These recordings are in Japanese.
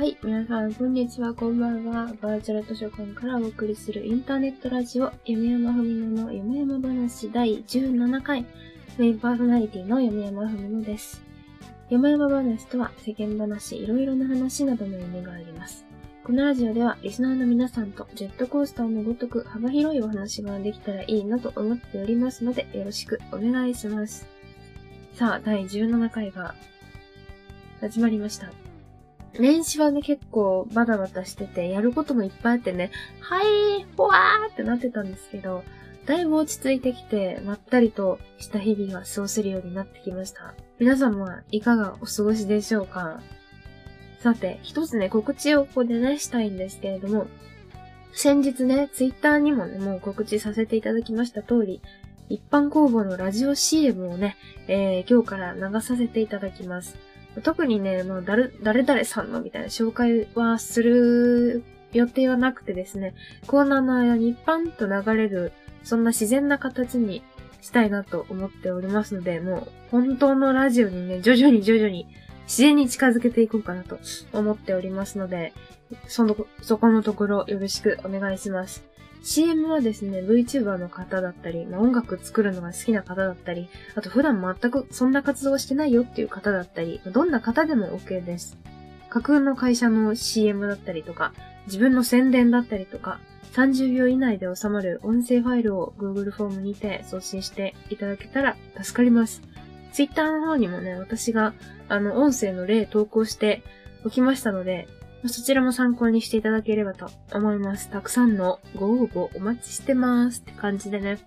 はい、皆さん、こんにちは、こんばんは。バーチャル図書館からお送りするインターネットラジオ、夢山ふみのの夢山話第17回、メインパーソナリティの夢山ふみのです。山山話とは、世間話、いろいろな話などの意味があります。このラジオでは、リスナーの皆さんとジェットコースターのごとく幅広いお話ができたらいいなと思っておりますので、よろしくお願いします。さあ、第17回が始まりました。年始はね、結構バタバタしてて、やることもいっぱいあってね、はい、ほわーってなってたんですけど、だいぶ落ち着いてきて、まったりとした日々が過ごせるようになってきました。皆さんはいかがお過ごしでしょうか？さて、一つね、告知をここでね、したいんですけれども、先日ね、ツイッターにもね、もう告知させていただきました通り、一般公募のラジオ CM をね、えー、今日から流させていただきます。特にね、もう誰、誰々さんのみたいな紹介はする予定はなくてですね、コーナーの間に一般と流れる、そんな自然な形にしたいなと思っておりますので、もう本当のラジオにね、徐々に徐々に自然に近づけていこうかなと思っておりますので、その、そこのところよろしくお願いします。CM はですね、VTuber の方だったり、まあ、音楽作るのが好きな方だったり、あと普段全くそんな活動してないよっていう方だったり、どんな方でも OK です。架空の会社の CM だったりとか、自分の宣伝だったりとか、30秒以内で収まる音声ファイルを Google フォームにて送信していただけたら助かります。Twitter の方にもね、私があの音声の例投稿しておきましたので、そちらも参考にしていただければと思います。たくさんのご応募お待ちしてますって感じでね。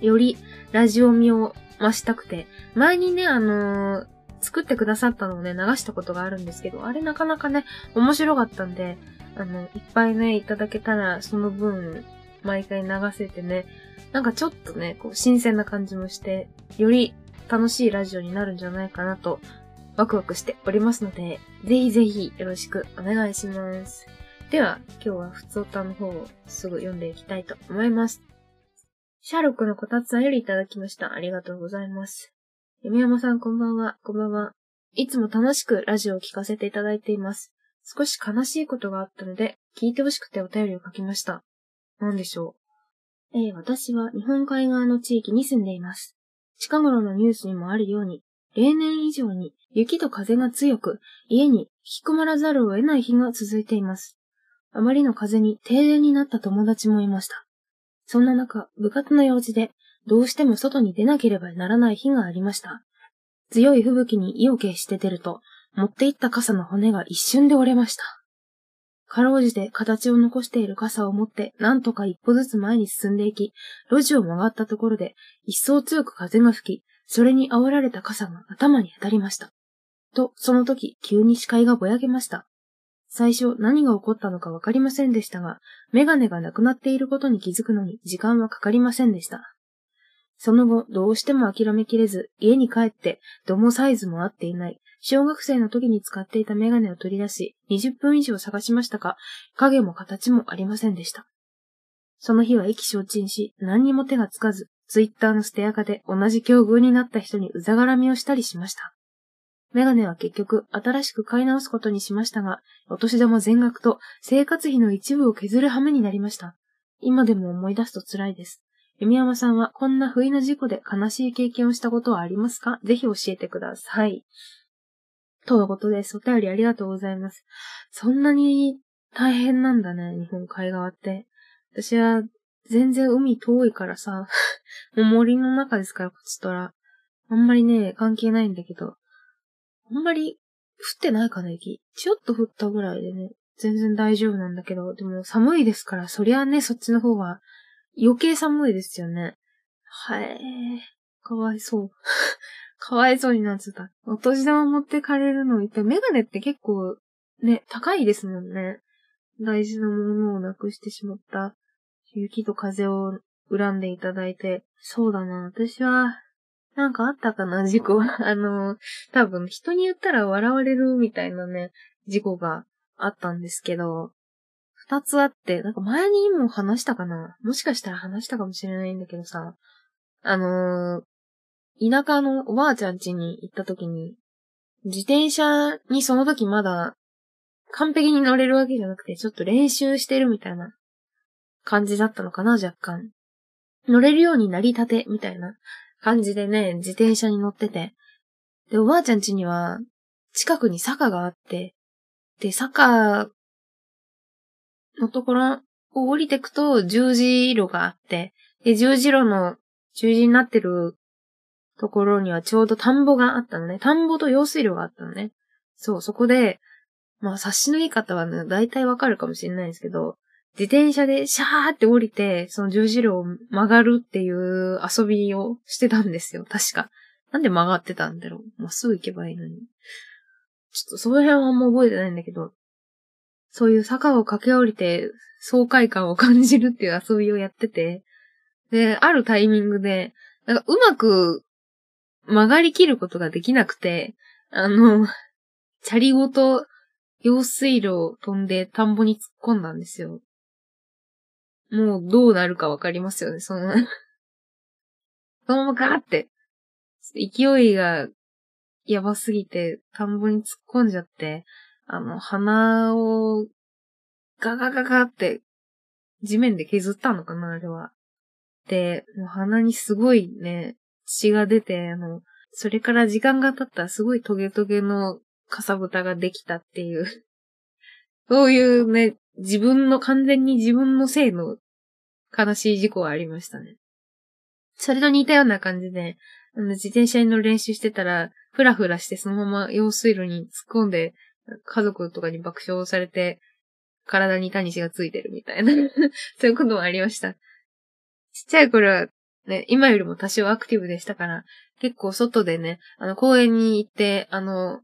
よりラジオ味を増したくて、前にね、あのー作ってくださったのをね、流したことがあるんですけど、あれなかなかね、面白かったんで、あの、いっぱいね、いただけたら、その分、毎回流せてね、なんかちょっとね、こう、新鮮な感じもして、より楽しいラジオになるんじゃないかなとワクワクしておりますので、ぜひぜひよろしくお願いします。では、今日は普通歌の方をすぐ読んでいきたいと思います。シャーロックのこたつさんよりいただきました。ありがとうございます。山山さんこんばんは、こんばんは。いつも楽しくラジオを聞かせていただいています。少し悲しいことがあったので、聞いてほしくてお便りを書きました。何でしょう？えー、私は日本海側の地域に住んでいます。近頃のニュースにもあるように、例年以上に雪と風が強く、家に引きこもらざるを得ない日が続いています。あまりの風に停電になった友達もいました。そんな中、部活の用事で、どうしても外に出なければならない日がありました。強い吹雪に意を決して出ると、持っていった傘の骨が一瞬で折れました。かろうじて形を残している傘を持って、なんとか一歩ずつ前に進んでいき、路地を曲がったところで、一層強く風が吹き、それに煽られた傘が頭に当たりました。と、その時、急に視界がぼやけました。最初、何が起こったのかわかりませんでしたが、メガネがなくなっていることに気づくのに時間はかかりませんでした。その後、どうしても諦めきれず、家に帰って、度もサイズも合っていない、小学生の時に使っていたメガネを取り出し、20分以上探しましたが、影も形もありませんでした。その日は意気消沈し、何にも手がつかず、ツイッターのステアカで同じ境遇になった人にうざがらみをしたりしました。メガネは結局新しく買い直すことにしましたが、お年玉全額と生活費の一部を削る羽目になりました。今でも思い出すと辛いです。弓山さんはこんな不意な事故で悲しい経験をしたことはありますか？ぜひ教えてください。とのことです。お便りありがとうございます。そんなに大変なんだね、日本海側って。私は全然海遠いからさ、もう森の中ですから、こっちとら。あんまりね、関係ないんだけど。あんまり降ってないかな、雪。ちょっと降ったぐらいでね、全然大丈夫なんだけど、でも寒いですから、そりゃね、そっちの方は余計寒いですよね。はい。かわいそう。かわいそうになっちゃった。お年玉持ってかれるの一体メガネって結構ね、高いですもんね。大事なものをなくしてしまった。雪と風を恨んでいただいて。そうだな、私は、なんかあったかな、事故。あの、多分人に言ったら笑われるみたいなね、事故があったんですけど、二つあって、なんか前にも話したかなもしかしたら話したかもしれないんだけどさ、あの、田舎のおばあちゃん家に行った時に、自転車にその時まだ完璧に乗れるわけじゃなくて、ちょっと練習してるみたいな感じだったのかな、若干。乗れるようになりたて、みたいな感じでね、自転車に乗ってて。で、おばあちゃん家には、近くに坂があって、で、坂のところを降りてくと十字路があって、で、十字路の十字になってるところにはちょうど田んぼがあったのね。田んぼと用水路があったのね。そう、そこで、まあ、察しのいい方はね、大体わかるかもしれないんですけど、自転車でシャーって降りて、その十字路を曲がるっていう遊びをしてたんですよ。確か。なんで曲がってたんだろう。まっすぐ行けばいいのに。ちょっとその辺はあんま覚えてないんだけど、そういう坂を駆け下りて爽快感を感じるっていう遊びをやってて、で、あるタイミングで、なんかうまく曲がりきることができなくて、あの、チャリごと用水路を飛んで田んぼに突っ込んだんですよ。もうどうなるかわかりますよね、その そのままガーって、勢いがやばすぎて田んぼに突っ込んじゃって、あの、鼻をガガガガって地面で削ったのかな、あれは。で、もう鼻にすごいね、血が出て、あの、それから時間が経ったらすごいトゲトゲのかさぶたができたっていうそういうね、自分の完全に自分のせいの悲しい事故はありましたね。それと似たような感じで、あの自転車に乗る練習してたら、ふらふらしてそのまま用水路に突っ込んで、家族とかに爆笑されて、体にタニシがついてるみたいな そういうこともありました。ちっちゃい頃はね、今よりも多少アクティブでしたから、結構外でね、あの公園に行って、あの、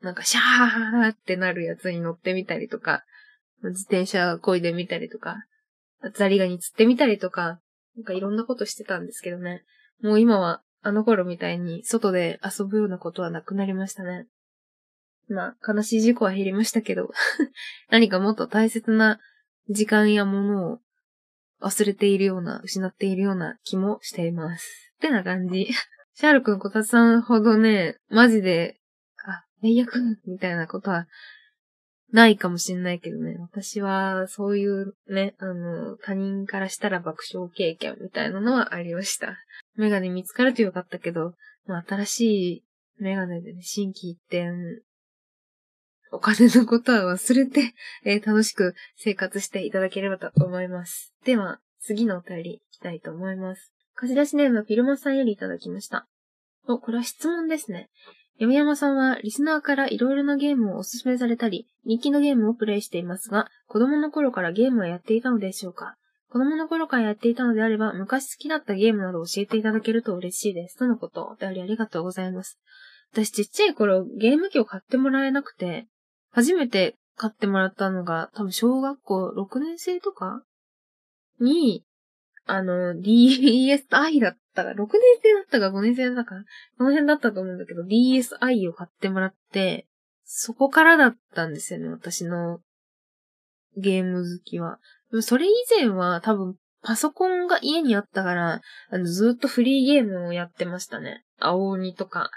なんかシャーってなるやつに乗ってみたりとか、自転車漕いでみたりとか、ザリガニ釣ってみたりとか、なんかいろんなことしてたんですけどね。もう今はあの頃みたいに外で遊ぶようなことはなくなりましたね。まあ、悲しい事故は減りましたけど、何かもっと大切な時間やものを忘れているような、失っているような気もしています。ってな感じ。シャール君、こたつさんほどね、マジで、あ、最悪みたいなことはないかもしんないけどね。私は、そういうね、あの、他人からしたら爆笑経験みたいなのはありました。メガネ見つかるとよかったけど、まあ、新しいメガネでね、新規一点、お金のことは忘れて、えー、楽しく生活していただければと思います。では、次のお便りいきたいと思います。貸し出しネームフィルマさんよりいただきました。お、これは質問ですね。山山さんはリスナーからいろいろなゲームをおすすめされたり、人気のゲームをプレイしていますが、子供の頃からゲームをやっていたのでしょうか？子供の頃からやっていたのであれば、昔好きだったゲームなどを教えていただけると嬉しいです。とのこと。お便りありがとうございます。私ちっちゃい頃ゲーム機を買ってもらえなくて、初めて買ってもらったのが多分小学校6年生とかに、あの、DSi だったか、6年生だったか5年生だったか、この辺だったと思うんだけど、DSi を買ってもらって、そこからだったんですよね、私のゲーム好きは。それ以前は多分パソコンが家にあったから、あのずっとフリーゲームをやってましたね。青鬼とか。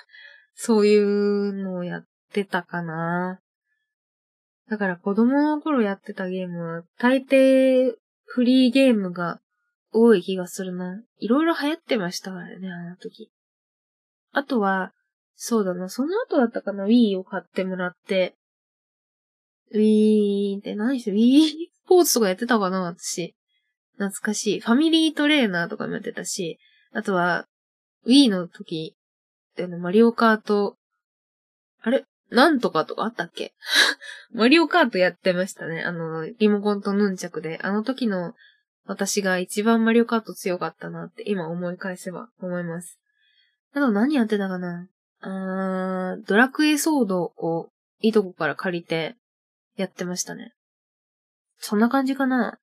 そういうのをやってたかな。だから子供の頃やってたゲームは、大抵フリーゲームが多い気がするな。いろいろ流行ってましたからね、あの時。あとは、そうだな、その後だったかな、Wii を買ってもらって、Wii って何して Wii スポーツとかやってたかな、私。懐かしい。ファミリートレーナーとかもやってたし、あとは、Wii の時、マリオカート、あれ？なんとかとかあったっけ？マリオカートやってましたね。あの、リモコンとヌンチャクで。あの時の私が一番マリオカート強かったなって今思い返せば思います。あと何やってたかな？あー、ドラクエソードをいとこから借りてやってましたね。そんな感じかな？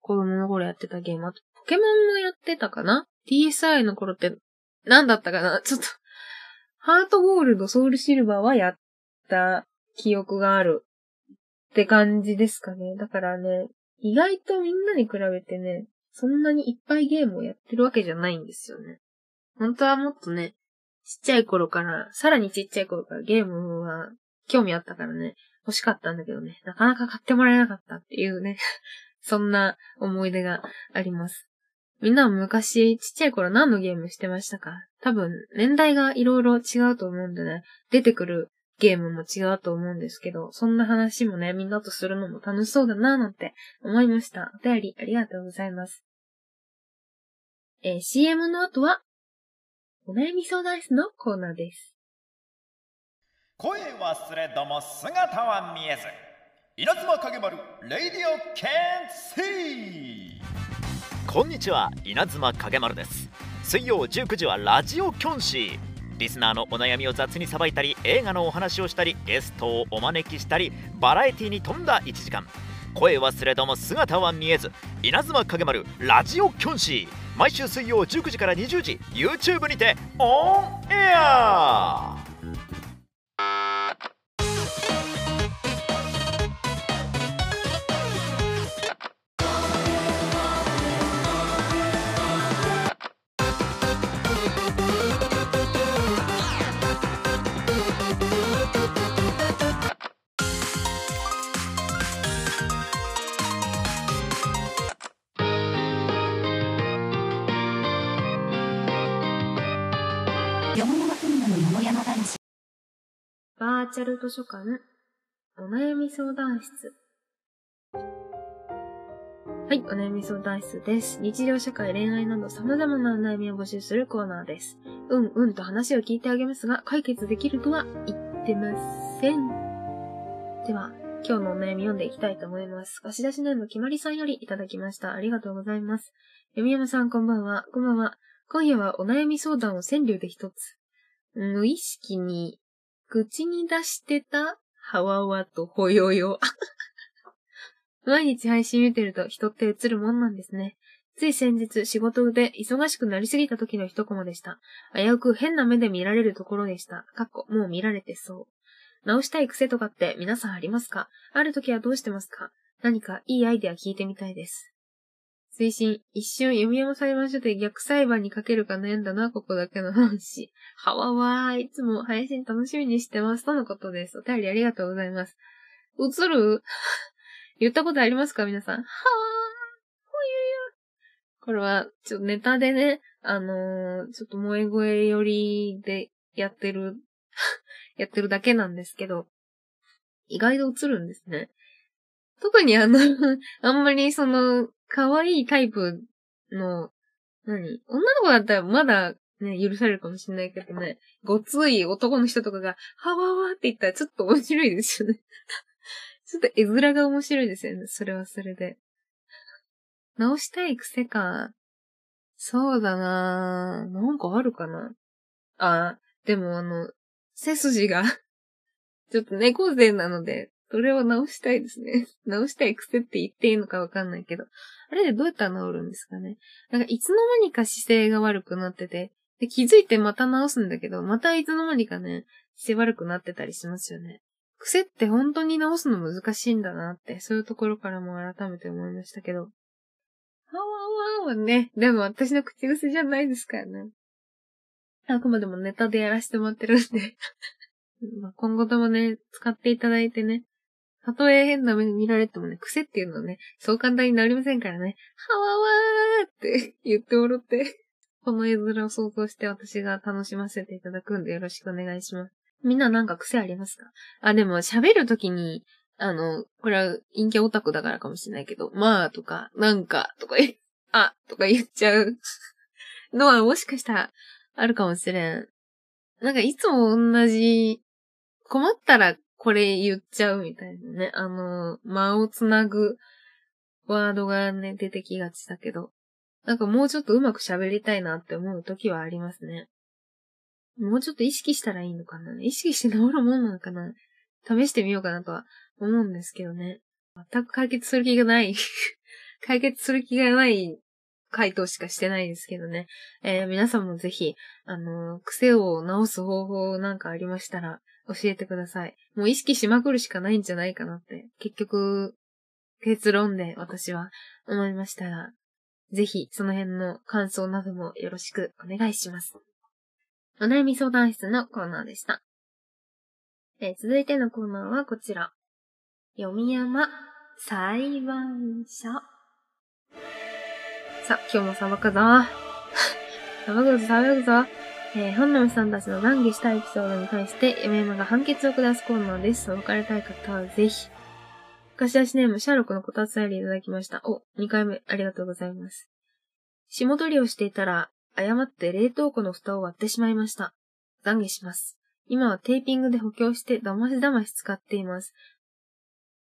子供の頃やってたゲーム。あと、ポケモンもやってたかな ?TSI の頃って何だったかな？ちょっと、ハートゴールド、ソウルシルバーはやった記憶があるって感じですかね。だからね、意外とみんなに比べてね、そんなにいっぱいゲームをやってるわけじゃないんですよね。本当はもっとね、ちっちゃい頃から、さらにちっちゃい頃からゲームは興味あったからね、欲しかったんだけどね、なかなか買ってもらえなかったっていうね、そんな思い出があります。みんなは昔、ちっちゃい頃何のゲームしてましたか？多分、年代がいろいろ違うと思うんでね、出てくるゲームも違うと思うんですけど、そんな話もね、みんなとするのも楽しそうだなぁなんて思いました。お便りありがとうございます。えー、CM の後は、お悩み相談室のコーナーです。声忘れども姿は見えず稲妻影丸レイディオキョンシーこんにちは稲妻影丸です水曜19時はラジオキョンシーリスナーのお悩みを雑にさばいたり映画のお話をしたりゲストをお招きしたりバラエティに富んだ1時間。声はすれども姿は見えず稲妻影丸ラジオキョンシー。毎週水曜19時から20時 YouTube にてオンエア。チャル図書館、お悩み相談室。はい、お悩み相談室です。日常社会、恋愛など様々なお悩みを募集するコーナーです。うんうんと話を聞いてあげますが、解決できるとは言ってません。では、今日のお悩み読んでいきたいと思います。貸し出しネームきまりさんよりいただきました。ありがとうございます。読山さんこんばんは。こんばんは。今夜はお悩み相談を川柳で一つ。無意識に口に出してたハワワとほよよ。毎日配信見てると人って映るもんなんですね。つい先日仕事で忙しくなりすぎた時の一コマでした。危うく変な目で見られるところでした。かっこ、もう見られてそう。直したい癖とかって皆さんありますか？ある時はどうしてますか？何かいいアイデア聞いてみたいです。推進、一瞬読山裁判所で逆裁判にかけるか悩んだな、ここだけの話。はわわー、いつも配信楽しみにしてます。とのことです。お便りありがとうございます。映る？言ったことありますか？皆さん。はわー、ほゆゆ。これは、ちょっとネタでね、あのー、ちょっと萌え声寄りでやってる やってるだけなんですけど、意外と映るんですね。特にあのあんまりその、可愛いタイプの、何？女の子だったらまだね、許されるかもしれないけどね、ごつい男の人とかが、はわわって言ったらちょっと面白いですよね ちょっと絵面が面白いですよね。それはそれで。直したい癖か。そうだなぁなんかあるかなあ、でもあの、背筋が ちょっと猫背なので、それを直したいですね。直したい癖って言っていいのかわかんないけど。あれでどうやったら治るんですかね。なんかいつの間にか姿勢が悪くなってて、で気づいてまた直すんだけど、またいつの間にかね、姿勢悪くなってたりしますよね。癖って本当に直すの難しいんだなって、そういうところからも改めて思いましたけど。はわわはね、でも私の口癖じゃないですからね。あくまでもネタでやらせてもらってるんで 今後ともね、使っていただいてね、たとえ変な目見られてもね、癖っていうのはね、そう簡単になりませんからね、はわわーって 言ってもらって、この絵面を想像して私が楽しませていただくんでよろしくお願いします。みんななんか癖ありますか？あ、でも喋るときに、あの、これは陰キャオタクだからかもしれないけど、まあとか、なんかとか言、あとか 言っちゃうのはもしかしたらあるかもしれん。なんかいつも同じ、困ったらこれ言っちゃうみたいなね。あの、間をつなぐワードがね、出てきがちだけど、なんかもうちょっとうまく喋りたいなって思う時はありますね。もうちょっと意識したらいいのかな意識して治るもんなのかな試してみようかなとは思うんですけどね。全く解決する気がない 解決する気がない回答しかしてないですけどね。えー、皆さんもぜひ、あのー、癖を直す方法なんかありましたら、教えてください。もう意識しまくるしかないんじゃないかなって、結局、結論で私は思いましたら、ぜひその辺の感想などもよろしくお願いします。お悩み相談室のコーナーでした。え、続いてのコーナーはこちら。読み山裁判所。さ、今日も裁くぞ。裁くぞ、裁くぞ。えー、本並さんたちの談義したエピソードに対して、読山が判決を下すコーナーです。お別れたい方はぜひ。貸し出しネーム、シャーロックのこたつよりいただきました。お、2回目、ありがとうございます。霜取りをしていたら、誤って冷凍庫の蓋を割ってしまいました。懺悔します。今はテーピングで補強して騙し騙し使っています。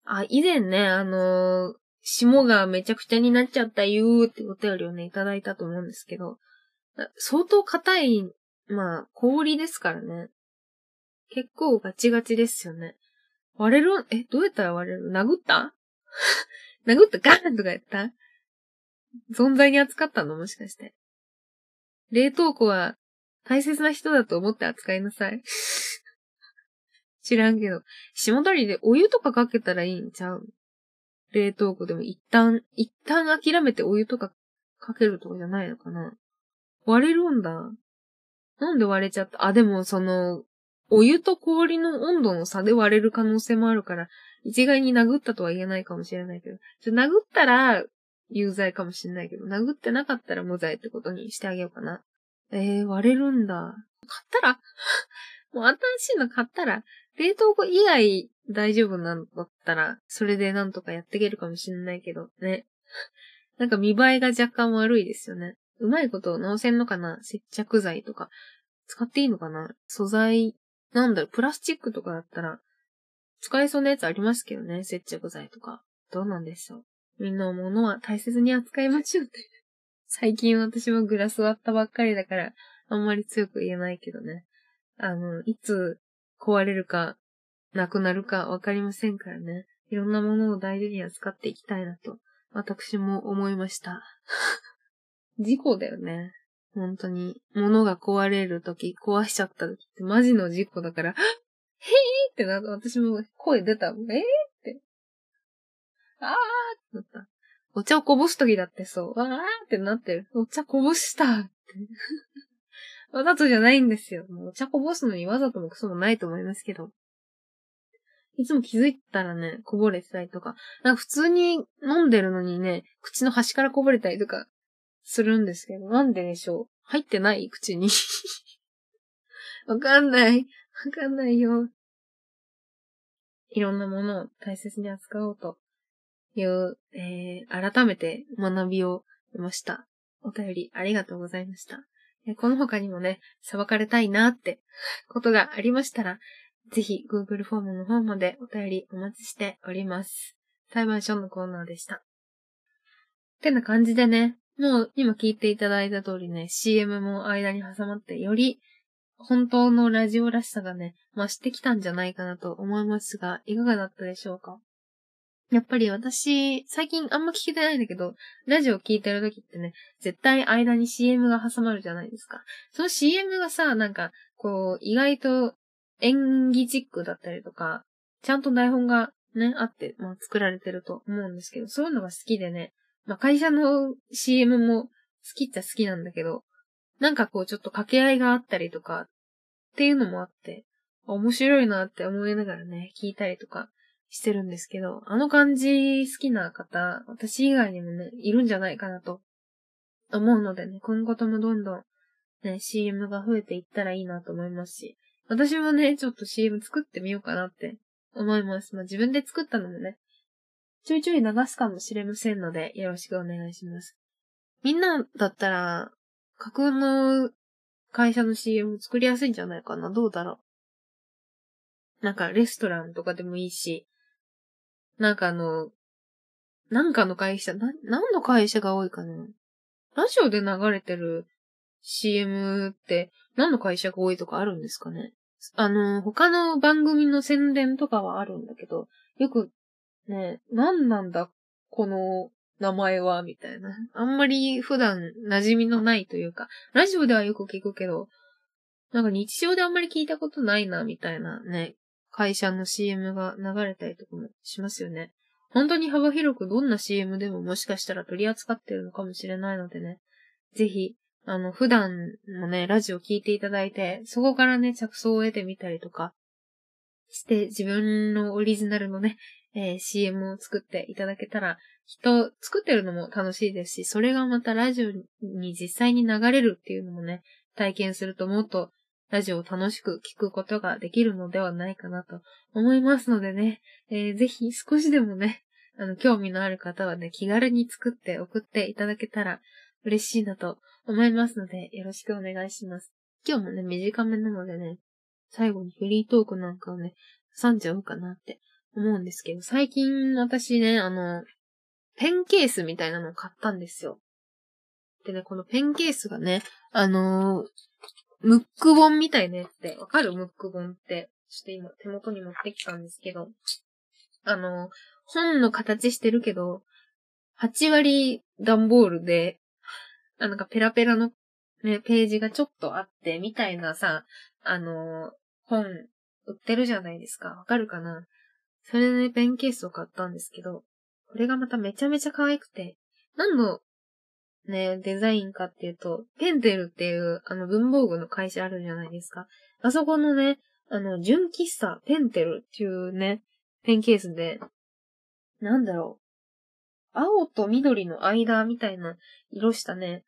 あ、以前ね、あのー、霜がめちゃくちゃになっちゃったよーってお便りをね、いただいたと思うんですけど、相当硬い、まあ、氷ですからね。結構ガチガチですよね。割れるえ、どうやったら割れる？殴った？殴った？ガーンとかやった？存在に扱ったの？もしかして。冷凍庫は大切な人だと思って扱いなさい。知らんけど。霜取りでお湯とかかけたらいいんちゃう？冷凍庫でも一旦、一旦諦めてお湯とかかけるとかじゃないのかな？割れるんだ。なんで割れちゃった？あ、でもその、お湯と氷の温度の差で割れる可能性もあるから、一概に殴ったとは言えないかもしれないけど、殴ったら有罪かもしれないけど、殴ってなかったら無罪ってことにしてあげようかな。えー、割れるんだ。買ったら？もう新しいの買ったら、冷凍庫以外大丈夫なんだったら、それでなんとかやっていけるかもしれないけど、ね。なんか見栄えが若干悪いですよね。うまいこと直せんのかな？接着剤とか。使っていいのかな？素材、なんだろ、プラスチックとかだったら、使えそうなやつありますけどね、接着剤とか。どうなんでしょう？みんな物は大切に扱いましょうって。最近私もグラス割ったばっかりだから、あんまり強く言えないけどね。あの、いつ壊れるか、なくなるかわかりませんからね。いろんなものを大事に扱っていきたいなと、私も思いました。事故だよね。本当に。物が壊れるとき、壊しちゃったときってマジの事故だから、へーってなった。私も声出た。えー？って。あーってなった。お茶をこぼすときだってそう。あーってなってる。お茶こぼしたって。わざとじゃないんですよ。もうお茶こぼすのにわざともクソもないと思いますけど。いつも気づいたらね、こぼれてたりとか、なんか普通に飲んでるのにね、口の端からこぼれたりとかするんですけど、なんででしょう？入ってない口に わかんない。わかんないよ。いろんなものを大切に扱おうという、えー、改めて学びを得ました。お便りありがとうございました。この他にもね、裁かれたいなってことがありましたら、ぜひ Google フォームの方までお便りお待ちしております。裁判所のコーナーでした。ってな感じでね、もう今聞いていただいた通りね、CM も間に挟まって、より本当のラジオらしさがね、増してきたんじゃないかなと思いますが、いかがだったでしょうか？やっぱり私、最近あんま聞けてないんだけど、ラジオ聞いてる時ってね、絶対間に CM が挟まるじゃないですか。その CM がさ、なんか、こう、意外と演技チックだったりとか、ちゃんと台本がね、あって、まあ作られてると思うんですけど、そういうのが好きでね、まあ会社の CM も好きっちゃ好きなんだけど、なんかこうちょっと掛け合いがあったりとか、っていうのもあって、面白いなって思いながらね、聞いたりとかしてるんですけど、あの感じ好きな方、私以外にもね、いるんじゃないかなと思うのでね、今後ともどんどんね、CM が増えていったらいいなと思いますし、私もね、ちょっと CM 作ってみようかなって思います。まあ、自分で作ったのもね、ちょいちょい流すかもしれませんので、よろしくお願いします。みんなだったら、架空の会社の CM 作りやすいんじゃないかな？どうだろう？なんかレストランとかでもいいし、なんかあの、なんかの会社、な、何の会社が多いかな？ラジオで流れてる CM って何の会社が多いとかあるんですかね？あの、他の番組の宣伝とかはあるんだけど、よくね、何なんだ、この名前は、みたいな。あんまり普段馴染みのないというか、ラジオではよく聞くけど、なんか日常であんまり聞いたことないな、みたいなね、会社の CM が流れたりとかもしますよね。本当に幅広くどんな CM でももしかしたら取り扱ってるのかもしれないのでね。ぜひ、あの、普段もね、ラジオ聞いていただいて、そこからね、着想を得てみたりとか、して自分のオリジナルのね、えー、CM を作っていただけたら、人、作ってるのも楽しいですし、それがまたラジオに実際に流れるっていうのもね、体験するともっとラジオを楽しく聞くことができるのではないかなと思いますのでね、えー、ぜひ少しでもね、あの、興味のある方はね、気軽に作って送っていただけたら嬉しいなと思いますので、よろしくお願いします。今日もね、短めなのでね、最後にフリートークなんかをね、挟んじゃおうかなって思うんですけど、最近私ね、あの、ペンケースみたいなのを買ったんですよ。でね、このペンケースがね、あのー、ムック本みたいなやつで、わかるムック本って。ちょっと今手元に持ってきたんですけど、あのー、本の形してるけど、8割段ボールで、なんかペラペラのね、ページがちょっとあって、みたいなさ、あのー、本売ってるじゃないですか。わかるかな？それで、ペンケースを買ったんですけど、これがまためちゃめちゃ可愛くて、何のね、デザインかっていうと、ペンテルっていうあの文房具の会社あるじゃないですか。あそこのね、あの、純喫茶ペンテルっていうね、ペンケースで、なんだろう。青と緑の間みたいな色したね、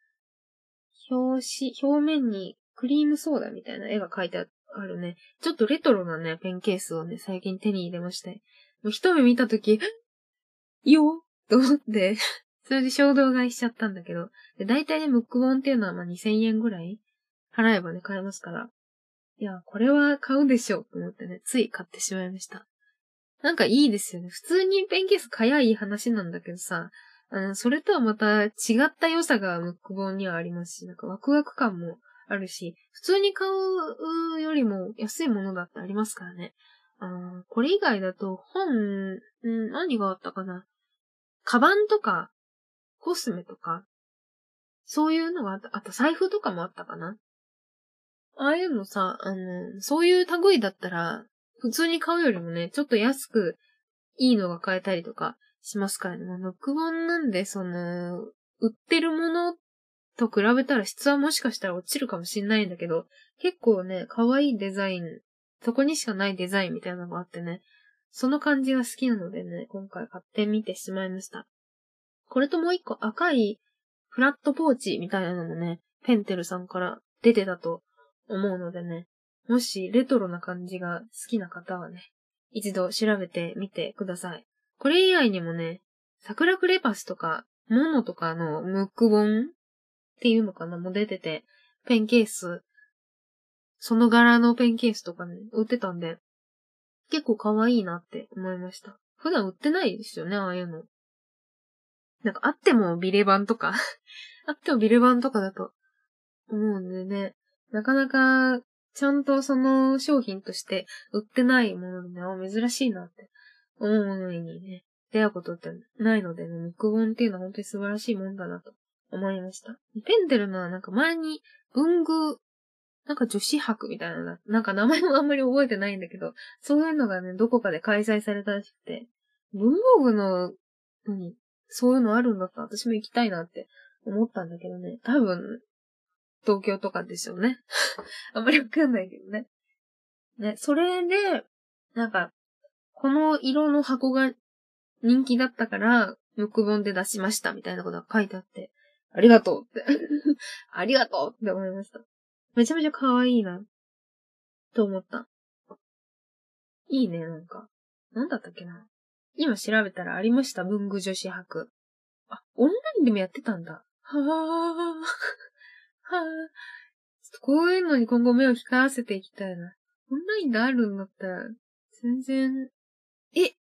表紙、表面にクリームソーダみたいな絵が描いてあっあるね、ちょっとレトロなね、ペンケースをね、最近手に入れまして。もう一目見たとき、いよと思って それで衝動買いしちゃったんだけど、で、大体ね、ムック本っていうのはまあ2000円ぐらい払えばね、買えますから。いや、これは買うでしょうと思ってね、つい買ってしまいました。なんかいいですよね。普通にペンケース買やいい話なんだけどさ、あの、それとはまた違った良さがムック本にはありますし、なんかワクワク感もあるし、普通に買うよりも安いものだってありますからね。あこれ以外だと本、何があったかなカバンとか、コスメとか、そういうのがあった。あと財布とかもあったかなああいうのさ、あの、そういう類だったら、普通に買うよりもね、ちょっと安くいいのが買えたりとかしますからね。ノック本なんで、その、売ってるものと比べたら質はもしかしたら落ちるかもしんないんだけど、結構ね、可愛いデザイン、そこにしかないデザインみたいなのがあってね、その感じが好きなのでね、今回買ってみてしまいました。これともう一個赤いフラットポーチみたいなのもね、ペンテルさんから出てたと思うのでね、もしレトロな感じが好きな方はね、一度調べてみてください。これ以外にもね、桜クレパスとか、モノとかのムック本っていうのかな？もう出てて、ペンケース、その柄のペンケースとかね、売ってたんで、結構可愛いなって思いました。普段売ってないですよね、ああいうの。なんかあってもビレ版とか。あってもビレ版とかだと思うんでね、なかなかちゃんとその商品として売ってないものでね、珍しいなって思うものにね、出会うことってないのでね、ムック本っていうのは本当に素晴らしいもんだなと。思いました。ペンデルのはなんか前に文具、なんか女子博みたいな、なんか名前もあんまり覚えてないんだけど、そういうのがね、どこかで開催されたらしくて、文房具の、何そういうのあるんだったら私も行きたいなって思ったんだけどね。多分、東京とかでしょうね。あんまりわかんないけどね。ね、それで、なんか、この色の箱が人気だったから、ムック本で出しましたみたいなことが書いてあって、ありがとうって ありがとうって思いました。めちゃめちゃ可愛いな。と思った。いいね、なんか。なんだったっけな。今調べたらありました、文具女子博。あ、オンラインでもやってたんだ。はぁー、はぁー。ちょっとこういうのに今後目を光らせていきたいな。オンラインであるんだったら、全然、え？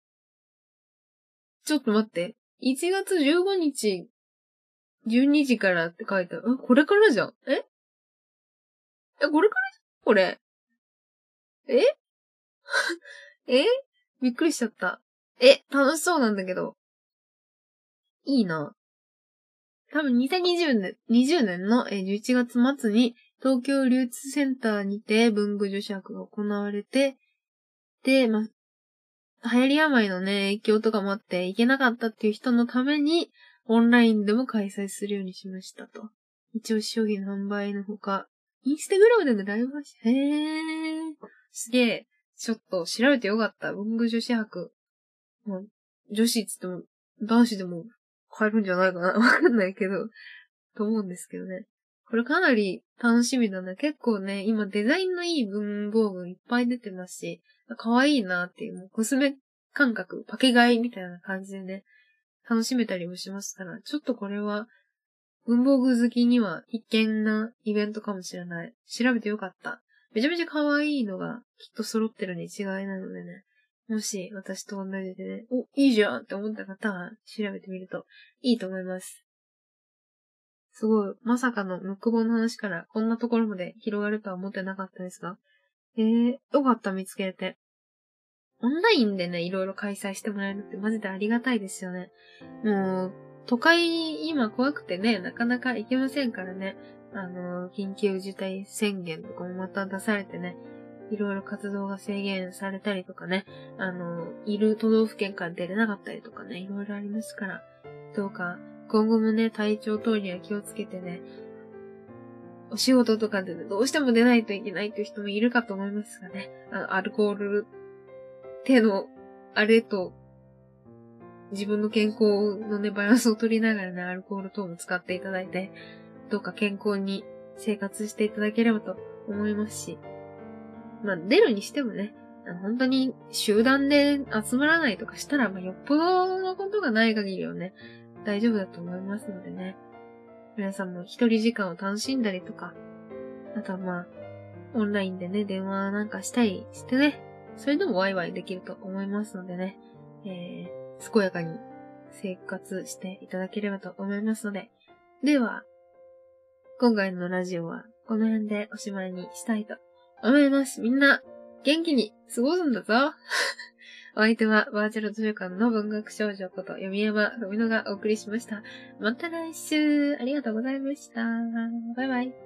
ちょっと待って。1月15日、12時からって書いてある。あ、これからじゃん。え？え、これから？じゃんこれ。え？え？びっくりしちゃった。え、楽しそうなんだけど。いいな。多分2020年、20年の？11月末に東京流通センターにて文具女子博が行われて、で、ま、流行り病のね、影響とかもあって行けなかったっていう人のために、オンラインでも開催するようにしましたと。一応商品販売のほか、インスタグラムでのライブ配信、へー。すげえ。ちょっと調べてよかった。文具女子博。女子っつっても、男子でも買えるんじゃないかな わかんないけど、と思うんですけどね。これかなり楽しみだね。結構ね、今デザインのいい文房具いっぱい出てますし、可愛いなっていう、コスメ感覚、パケ買いみたいな感じでね、楽しめたりもしますから、ちょっとこれは、文房具好きには必見なイベントかもしれない。調べてよかった。めちゃめちゃ可愛いのがきっと揃ってるに違いなのでね。もし私と同じでね、お、いいじゃんって思った方は調べてみるといいと思います。すごい、まさかのムック本の話からこんなところまで広がるとは思ってなかったですが。えー、よかった、見つけて。オンラインでね、いろいろ開催してもらえるってマジでありがたいですよね。もう、都会今怖くてね、なかなか行けませんからね。あの、緊急事態宣言とかもまた出されてね、いろいろ活動が制限されたりとかね、あの、いる都道府県から出れなかったりとかね、いろいろありますから、どうか今後もね、体調等には気をつけてね、お仕事とかで、どうしても出ないといけないっていう人もいるかと思いますがね、あの、アルコール、手の、あれと、自分の健康のね、バランスを取りながらね、アルコール等も使っていただいて、どうか健康に生活していただければと思いますし、まあ、出るにしてもね、本当に集団で集まらないとかしたら、まあ、よっぽどのことがない限りはね、大丈夫だと思いますのでね。皆さんも一人時間を楽しんだりとか、あとはまあ、オンラインでね、電話なんかしたりしてね、それでもワイワイできると思いますのでね、えー、健やかに生活していただければと思いますので、では、今回のラジオはこの辺でおしまいにしたいと思います。みんな、元気に過ごすんだぞお相手はバーチャル図書館の文学少女こと読山富野がお送りしました。また来週ありがとうございました。バイバイ。